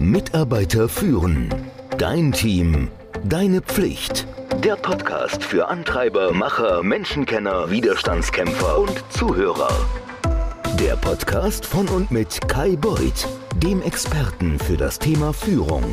Mitarbeiter führen. Dein Team. Deine Pflicht. Der Podcast für Antreiber, Macher, Menschenkenner, Widerstandskämpfer und Zuhörer. Der Podcast von und mit Kai Beuth, dem Experten für das Thema Führung.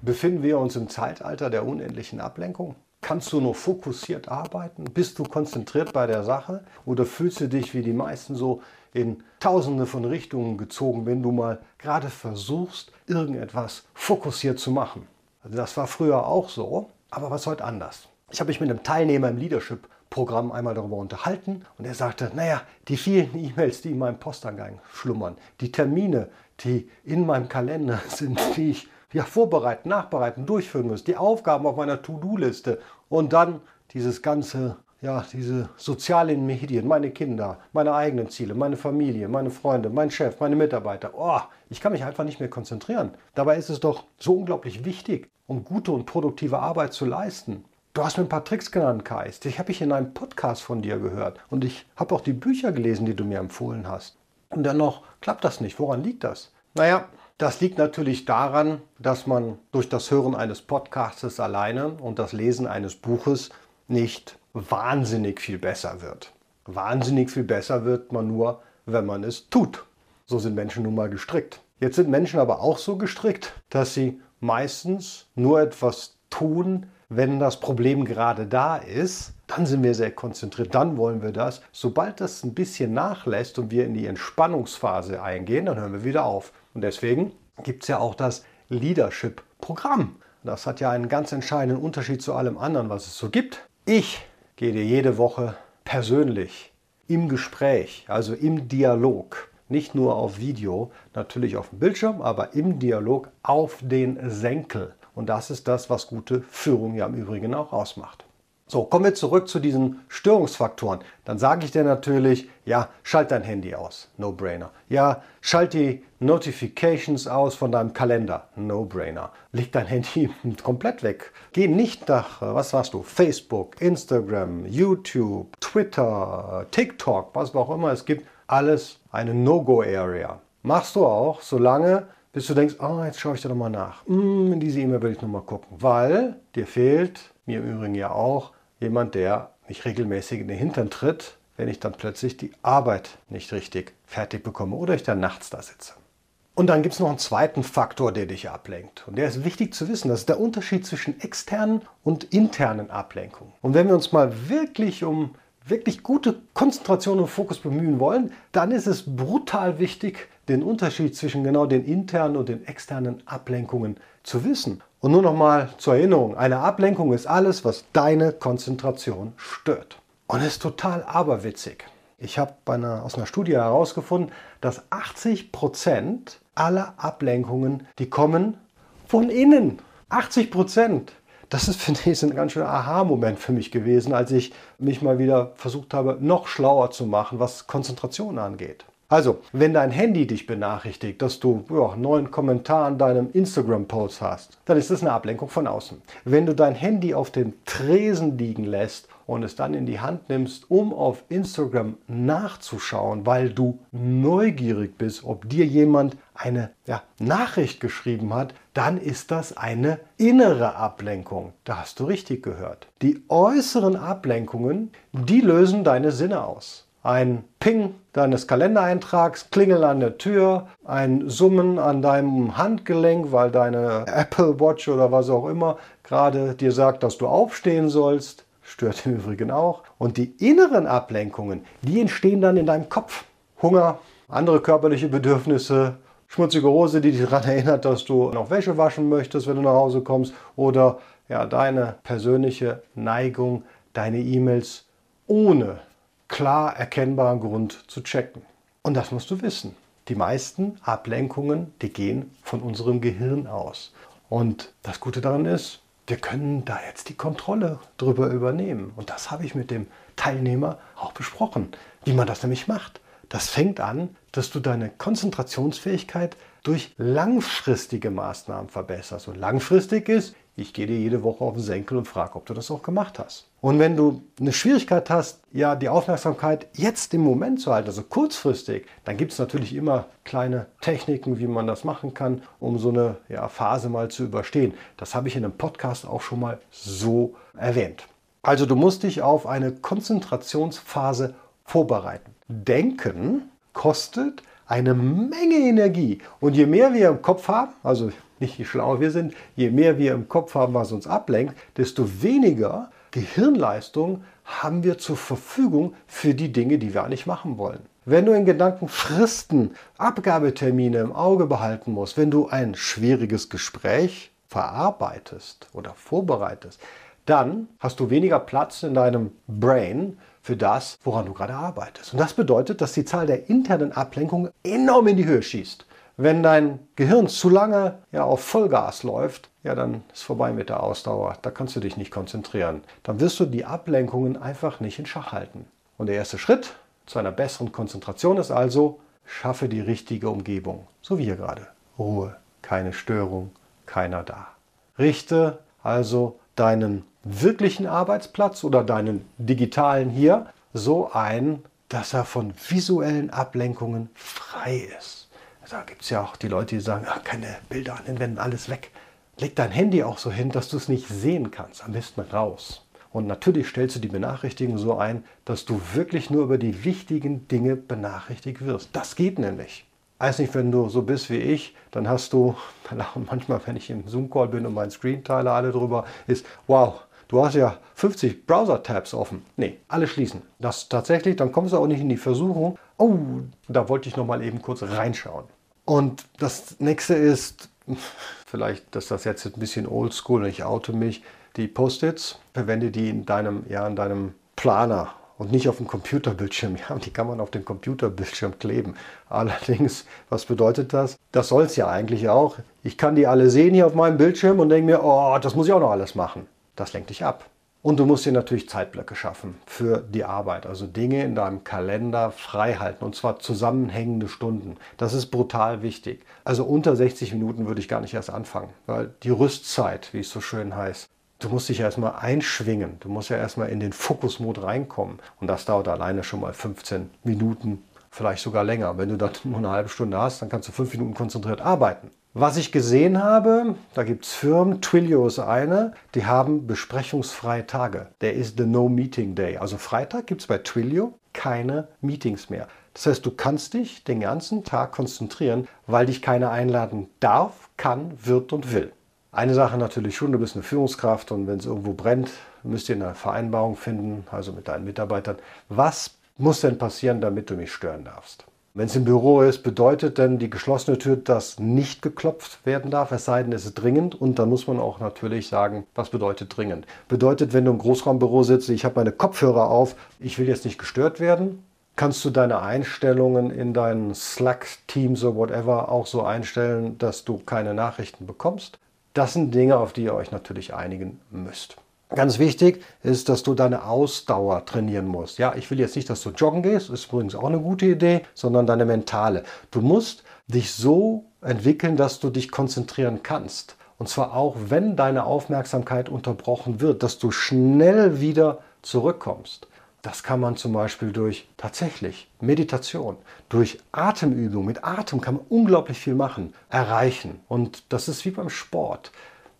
Befinden wir uns im Zeitalter der unendlichen Ablenkung? Kannst du noch fokussiert arbeiten? Bist du konzentriert bei der Sache? Oder fühlst du dich wie die meisten so in tausende von Richtungen gezogen, wenn du mal gerade versuchst, irgendetwas fokussiert zu machen? Also das war früher auch so, aber was heute anders. Ich habe mich mit einem Teilnehmer im Leadership-Programm einmal darüber unterhalten und er sagte, naja, die vielen E-Mails, die in meinem Postangang schlummern, die Termine, die in meinem Kalender sind, die ich ja, vorbereiten, nachbereiten, durchführen muss, die Aufgaben auf meiner To-Do-Liste und dann dieses ganze, ja, diese sozialen Medien, meine Kinder, meine eigenen Ziele, meine Familie, meine Freunde, mein Chef, meine Mitarbeiter. Oh, ich kann mich einfach nicht mehr konzentrieren. Dabei ist es doch so unglaublich wichtig, um gute und produktive Arbeit zu leisten. Du hast mir ein paar Tricks genannt, Keist. Ich habe ich in einem Podcast von dir gehört und ich habe auch die Bücher gelesen, die du mir empfohlen hast. Und dennoch klappt das nicht. Woran liegt das? Naja, das liegt natürlich daran, dass man durch das Hören eines Podcasts alleine und das Lesen eines Buches nicht wahnsinnig viel besser wird. Wahnsinnig viel besser wird man nur, wenn man es tut. So sind Menschen nun mal gestrickt. Jetzt sind Menschen aber auch so gestrickt, dass sie meistens nur etwas tun, wenn das Problem gerade da ist. Dann sind wir sehr konzentriert, dann wollen wir das. Sobald das ein bisschen nachlässt und wir in die Entspannungsphase eingehen, dann hören wir wieder auf. Und deswegen gibt es ja auch das Leadership-Programm. Das hat ja einen ganz entscheidenden Unterschied zu allem anderen, was es so gibt. Ich gehe dir jede Woche persönlich im Gespräch, also im Dialog, nicht nur auf Video, natürlich auf dem Bildschirm, aber im Dialog auf den Senkel. Und das ist das, was gute Führung ja im Übrigen auch ausmacht. So, kommen wir zurück zu diesen Störungsfaktoren. Dann sage ich dir natürlich, ja, schalt dein Handy aus. No-brainer. Ja, schalt die Notifications aus von deinem Kalender. No-brainer. Leg dein Handy komplett weg. Geh nicht nach, was sagst du, Facebook, Instagram, YouTube, Twitter, TikTok, was auch immer es gibt. Alles eine No-Go-Area. Machst du auch, solange bis du denkst, oh, jetzt schaue ich da nochmal nach. Mm, in diese E-Mail will ich nochmal gucken. Weil dir fehlt, mir im Übrigen ja auch, jemand, der mich regelmäßig in den Hintern tritt, wenn ich dann plötzlich die Arbeit nicht richtig fertig bekomme oder ich dann nachts da sitze. Und dann gibt es noch einen zweiten Faktor, der dich ablenkt. Und der ist wichtig zu wissen. Das ist der Unterschied zwischen externen und internen Ablenkungen. Und wenn wir uns mal wirklich um wirklich gute Konzentration und Fokus bemühen wollen, dann ist es brutal wichtig, den Unterschied zwischen genau den internen und den externen Ablenkungen zu wissen. Und nur noch mal zur Erinnerung, eine Ablenkung ist alles, was deine Konzentration stört. Und es ist total aberwitzig. Ich habe aus einer Studie herausgefunden, dass 80 Prozent aller Ablenkungen, die kommen von innen. 80 Prozent. Das ist, finde ich, ein ganz schöner Aha-Moment für mich gewesen, als ich mich mal wieder versucht habe, noch schlauer zu machen, was Konzentration angeht. Also, wenn dein Handy dich benachrichtigt, dass du ja, neuen Kommentar an deinem Instagram-Post hast, dann ist das eine Ablenkung von außen. Wenn du dein Handy auf den Tresen liegen lässt und es dann in die Hand nimmst, um auf Instagram nachzuschauen, weil du neugierig bist, ob dir jemand eine ja, Nachricht geschrieben hat, dann ist das eine innere Ablenkung. Da hast du richtig gehört. Die äußeren Ablenkungen, die lösen deine Sinne aus ein Ping deines Kalendereintrags, Klingeln an der Tür, ein Summen an deinem Handgelenk, weil deine Apple Watch oder was auch immer gerade dir sagt, dass du aufstehen sollst, stört im Übrigen auch. Und die inneren Ablenkungen, die entstehen dann in deinem Kopf. Hunger, andere körperliche Bedürfnisse, schmutzige Hose, die dich daran erinnert, dass du noch Wäsche waschen möchtest, wenn du nach Hause kommst, oder ja, deine persönliche Neigung, deine E-Mails ohne klar erkennbaren Grund zu checken. Und das musst du wissen. Die meisten Ablenkungen, die gehen von unserem Gehirn aus. Und das Gute daran ist, wir können da jetzt die Kontrolle drüber übernehmen. Und das habe ich mit dem Teilnehmer auch besprochen, wie man das nämlich macht. Das fängt an, dass du deine Konzentrationsfähigkeit durch langfristige Maßnahmen verbesserst. Und langfristig ist Ich gehe dir jede Woche auf den Senkel und frage, ob du das auch gemacht hast. Und wenn du eine Schwierigkeit hast, ja, die Aufmerksamkeit jetzt im Moment zu halten, also kurzfristig, dann gibt es natürlich immer kleine Techniken, wie man das machen kann, um so eine ja, Phase mal zu überstehen. Das habe ich in einem Podcast auch schon mal so erwähnt. Also du musst dich auf eine Konzentrationsphase vorbereiten. Denken kostet eine Menge Energie. Und je mehr wir im Kopf haben, also nicht wie schlau wir sind, je mehr wir im Kopf haben, was uns ablenkt, desto weniger Gehirnleistung haben wir zur Verfügung für die Dinge, die wir eigentlich machen wollen. Wenn du in Gedanken Fristen, Abgabetermine im Auge behalten musst, wenn du ein schwieriges Gespräch verarbeitest oder vorbereitest, dann hast du weniger Platz in deinem Brain für das, woran du gerade arbeitest. Und das bedeutet, dass die Zahl der internen Ablenkungen enorm in die Höhe schießt. Wenn dein Gehirn zu lange ja, auf Vollgas läuft, ja, dann ist vorbei mit der Ausdauer. Da kannst du dich nicht konzentrieren. Dann wirst du die Ablenkungen einfach nicht in Schach halten. Und der erste Schritt zu einer besseren Konzentration ist also, schaffe die richtige Umgebung. So wie hier gerade. Ruhe, keine Störung, keiner da. Richte also deinen wirklichen Arbeitsplatz oder deinen digitalen hier so ein, dass er von visuellen Ablenkungen frei ist. Da gibt es ja auch die Leute, die sagen, ach, keine Bilder an den Wänden, alles weg. Leg dein Handy auch so hin, dass du es nicht sehen kannst. Am besten raus. Und natürlich stellst du die Benachrichtigung so ein, dass du wirklich nur über die wichtigen Dinge benachrichtigt wirst. Das geht nämlich. Weiß nicht, wenn du so bist wie ich, dann hast du, manchmal, wenn ich im Zoom-Call bin und mein Screen teile alle drüber, ist, wow, du hast ja 50 Browser-Tabs offen. Nee, alle schließen. Das tatsächlich, dann kommst du auch nicht in die Versuchung, oh, da wollte ich noch mal eben kurz reinschauen. Und das nächste ist, vielleicht, dass das jetzt ein bisschen oldschool und ich oute mich, die Post-its, verwende die in deinem, ja, in deinem Planer und nicht auf dem Computerbildschirm. Ja, die kann man auf dem Computerbildschirm kleben. Allerdings, was bedeutet das? Das soll es ja eigentlich auch. Ich kann die alle sehen hier auf meinem Bildschirm und denke mir, oh, das muss ich auch noch alles machen. Das lenkt dich ab. Und du musst dir natürlich Zeitblöcke schaffen für die Arbeit, also Dinge in deinem Kalender frei halten und zwar zusammenhängende Stunden. Das ist brutal wichtig. Also unter 60 Minuten würde ich gar nicht erst anfangen, weil die Rüstzeit, wie es so schön heißt, du musst dich erstmal einschwingen. Du musst ja erstmal in den Fokusmod reinkommen und das dauert alleine schon mal 15 Minuten, vielleicht sogar länger. Wenn du dann nur eine halbe Stunde hast, dann kannst du fünf Minuten konzentriert arbeiten. Was ich gesehen habe, da gibt es Firmen, Twilio ist eine, die haben besprechungsfreie Tage. Der ist the No Meeting Day. Also Freitag gibt es bei Twilio keine Meetings mehr. Das heißt, du kannst dich den ganzen Tag konzentrieren, weil dich keiner einladen darf, kann, wird und will. Eine Sache natürlich schon, du bist eine Führungskraft und wenn es irgendwo brennt, müsst ihr eine Vereinbarung finden, also mit deinen Mitarbeitern. Was muss denn passieren, damit du mich stören darfst? Wenn es im Büro ist, bedeutet denn die geschlossene Tür, dass nicht geklopft werden darf, es sei denn, es ist dringend. Und dann muss man auch natürlich sagen, was bedeutet dringend. Bedeutet, wenn du im Großraumbüro sitzt, ich habe meine Kopfhörer auf, ich will jetzt nicht gestört werden, kannst du deine Einstellungen in deinen Slack-Teams oder whatever auch so einstellen, dass du keine Nachrichten bekommst. Das sind Dinge, auf die ihr euch natürlich einigen müsst. Ganz wichtig ist, dass du deine Ausdauer trainieren musst. Ja, ich will jetzt nicht, dass du joggen gehst, ist übrigens auch eine gute Idee, sondern deine mentale. Du musst dich so entwickeln, dass du dich konzentrieren kannst. Und zwar auch, wenn deine Aufmerksamkeit unterbrochen wird, dass du schnell wieder zurückkommst. Das kann man zum Beispiel durch tatsächlich Meditation, durch Atemübung. Mit Atem kann man unglaublich viel machen, erreichen. Und das ist wie beim Sport.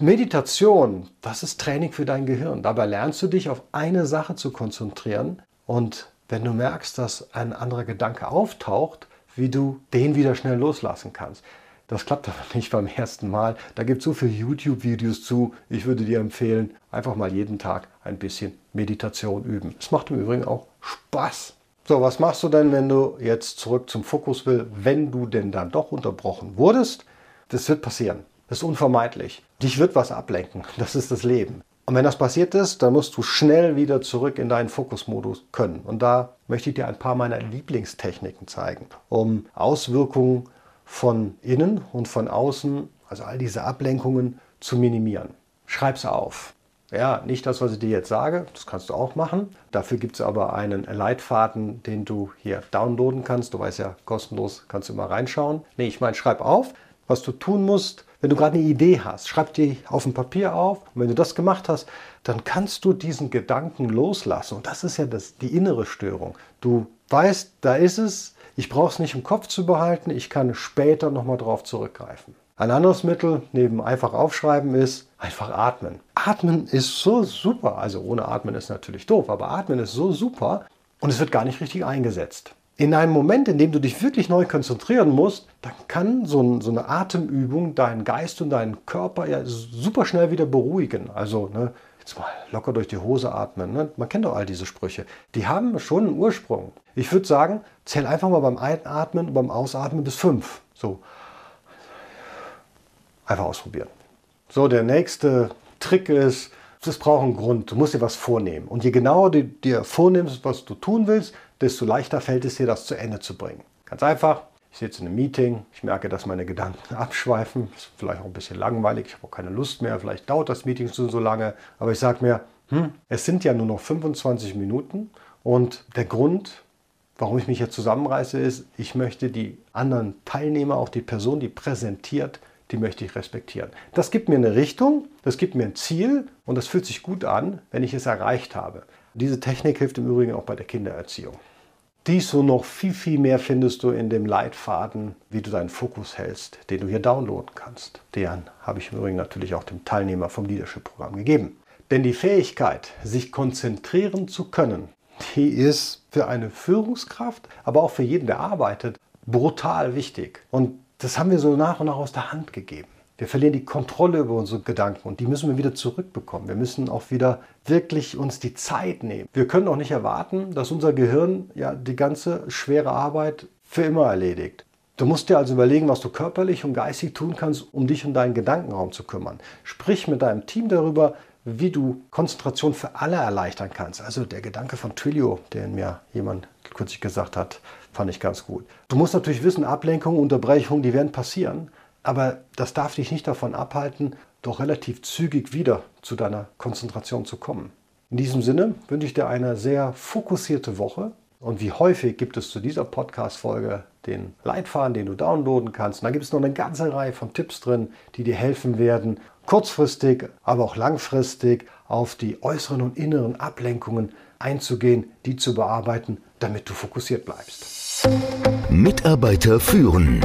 Meditation, das ist Training für dein Gehirn. Dabei lernst du dich auf eine Sache zu konzentrieren und wenn du merkst, dass ein anderer Gedanke auftaucht, wie du den wieder schnell loslassen kannst. Das klappt aber nicht beim ersten Mal. Da gibt es so viele YouTube-Videos zu. Ich würde dir empfehlen, einfach mal jeden Tag ein bisschen Meditation üben. Es macht im Übrigen auch Spaß. So, was machst du denn, wenn du jetzt zurück zum Fokus will, wenn du denn dann doch unterbrochen wurdest? Das wird passieren. Das ist unvermeidlich. Dich wird was ablenken. Das ist das Leben. Und wenn das passiert ist, dann musst du schnell wieder zurück in deinen Fokusmodus können. Und da möchte ich dir ein paar meiner Lieblingstechniken zeigen, um Auswirkungen von innen und von außen, also all diese Ablenkungen, zu minimieren. Schreib's auf. Ja, nicht das, was ich dir jetzt sage, das kannst du auch machen. Dafür gibt es aber einen Leitfaden, den du hier downloaden kannst. Du weißt ja, kostenlos kannst du mal reinschauen. Nee, ich meine, schreib auf, was du tun musst. Wenn du gerade eine Idee hast, schreib die auf ein Papier auf. Und wenn du das gemacht hast, dann kannst du diesen Gedanken loslassen. Und das ist ja das, die innere Störung. Du weißt, da ist es. Ich brauche es nicht im Kopf zu behalten. Ich kann später nochmal drauf zurückgreifen. Ein anderes Mittel neben einfach aufschreiben ist einfach atmen. Atmen ist so super. Also ohne Atmen ist natürlich doof, aber Atmen ist so super und es wird gar nicht richtig eingesetzt. In einem Moment, in dem du dich wirklich neu konzentrieren musst, dann kann so, ein, so eine Atemübung deinen Geist und deinen Körper ja super schnell wieder beruhigen. Also ne, jetzt mal locker durch die Hose atmen. Ne? Man kennt doch all diese Sprüche. Die haben schon einen Ursprung. Ich würde sagen, zähl einfach mal beim Einatmen und beim Ausatmen bis fünf. So. Einfach ausprobieren. So, der nächste Trick ist, es braucht einen Grund. Du musst dir was vornehmen. Und je genauer du dir vornimmst, was du tun willst, desto leichter fällt es dir, das zu Ende zu bringen. Ganz einfach. Ich sitze in einem Meeting, ich merke, dass meine Gedanken abschweifen, ist vielleicht auch ein bisschen langweilig, ich habe auch keine Lust mehr, vielleicht dauert das Meeting schon so lange, aber ich sage mir, hm, es sind ja nur noch 25 Minuten und der Grund, warum ich mich hier zusammenreiße, ist, ich möchte die anderen Teilnehmer, auch die Person, die präsentiert, die möchte ich respektieren. Das gibt mir eine Richtung, das gibt mir ein Ziel und das fühlt sich gut an, wenn ich es erreicht habe. Diese Technik hilft im Übrigen auch bei der Kindererziehung. Dies und noch viel, viel mehr findest du in dem Leitfaden, wie du deinen Fokus hältst, den du hier downloaden kannst. Den habe ich im Übrigen natürlich auch dem Teilnehmer vom Leadership-Programm gegeben. Denn die Fähigkeit, sich konzentrieren zu können, die ist für eine Führungskraft, aber auch für jeden, der arbeitet, brutal wichtig. Und das haben wir so nach und nach aus der Hand gegeben. Wir verlieren die Kontrolle über unsere Gedanken und die müssen wir wieder zurückbekommen. Wir müssen auch wieder wirklich uns die Zeit nehmen. Wir können auch nicht erwarten, dass unser Gehirn ja die ganze schwere Arbeit für immer erledigt. Du musst dir also überlegen, was du körperlich und geistig tun kannst, um dich um deinen Gedankenraum zu kümmern. Sprich mit deinem Team darüber, wie du Konzentration für alle erleichtern kannst. Also der Gedanke von Twilio, den mir jemand kürzlich gesagt hat, fand ich ganz gut. Du musst natürlich wissen, Ablenkungen, Unterbrechungen, die werden passieren, aber das darf dich nicht davon abhalten, doch relativ zügig wieder zu deiner Konzentration zu kommen. In diesem Sinne wünsche ich dir eine sehr fokussierte Woche. Und wie häufig gibt es zu dieser Podcast-Folge den Leitfaden, den du downloaden kannst. Und da gibt es noch eine ganze Reihe von Tipps drin, die dir helfen werden, kurzfristig, aber auch langfristig auf die äußeren und inneren Ablenkungen einzugehen, die zu bearbeiten, damit du fokussiert bleibst. Mitarbeiter führen.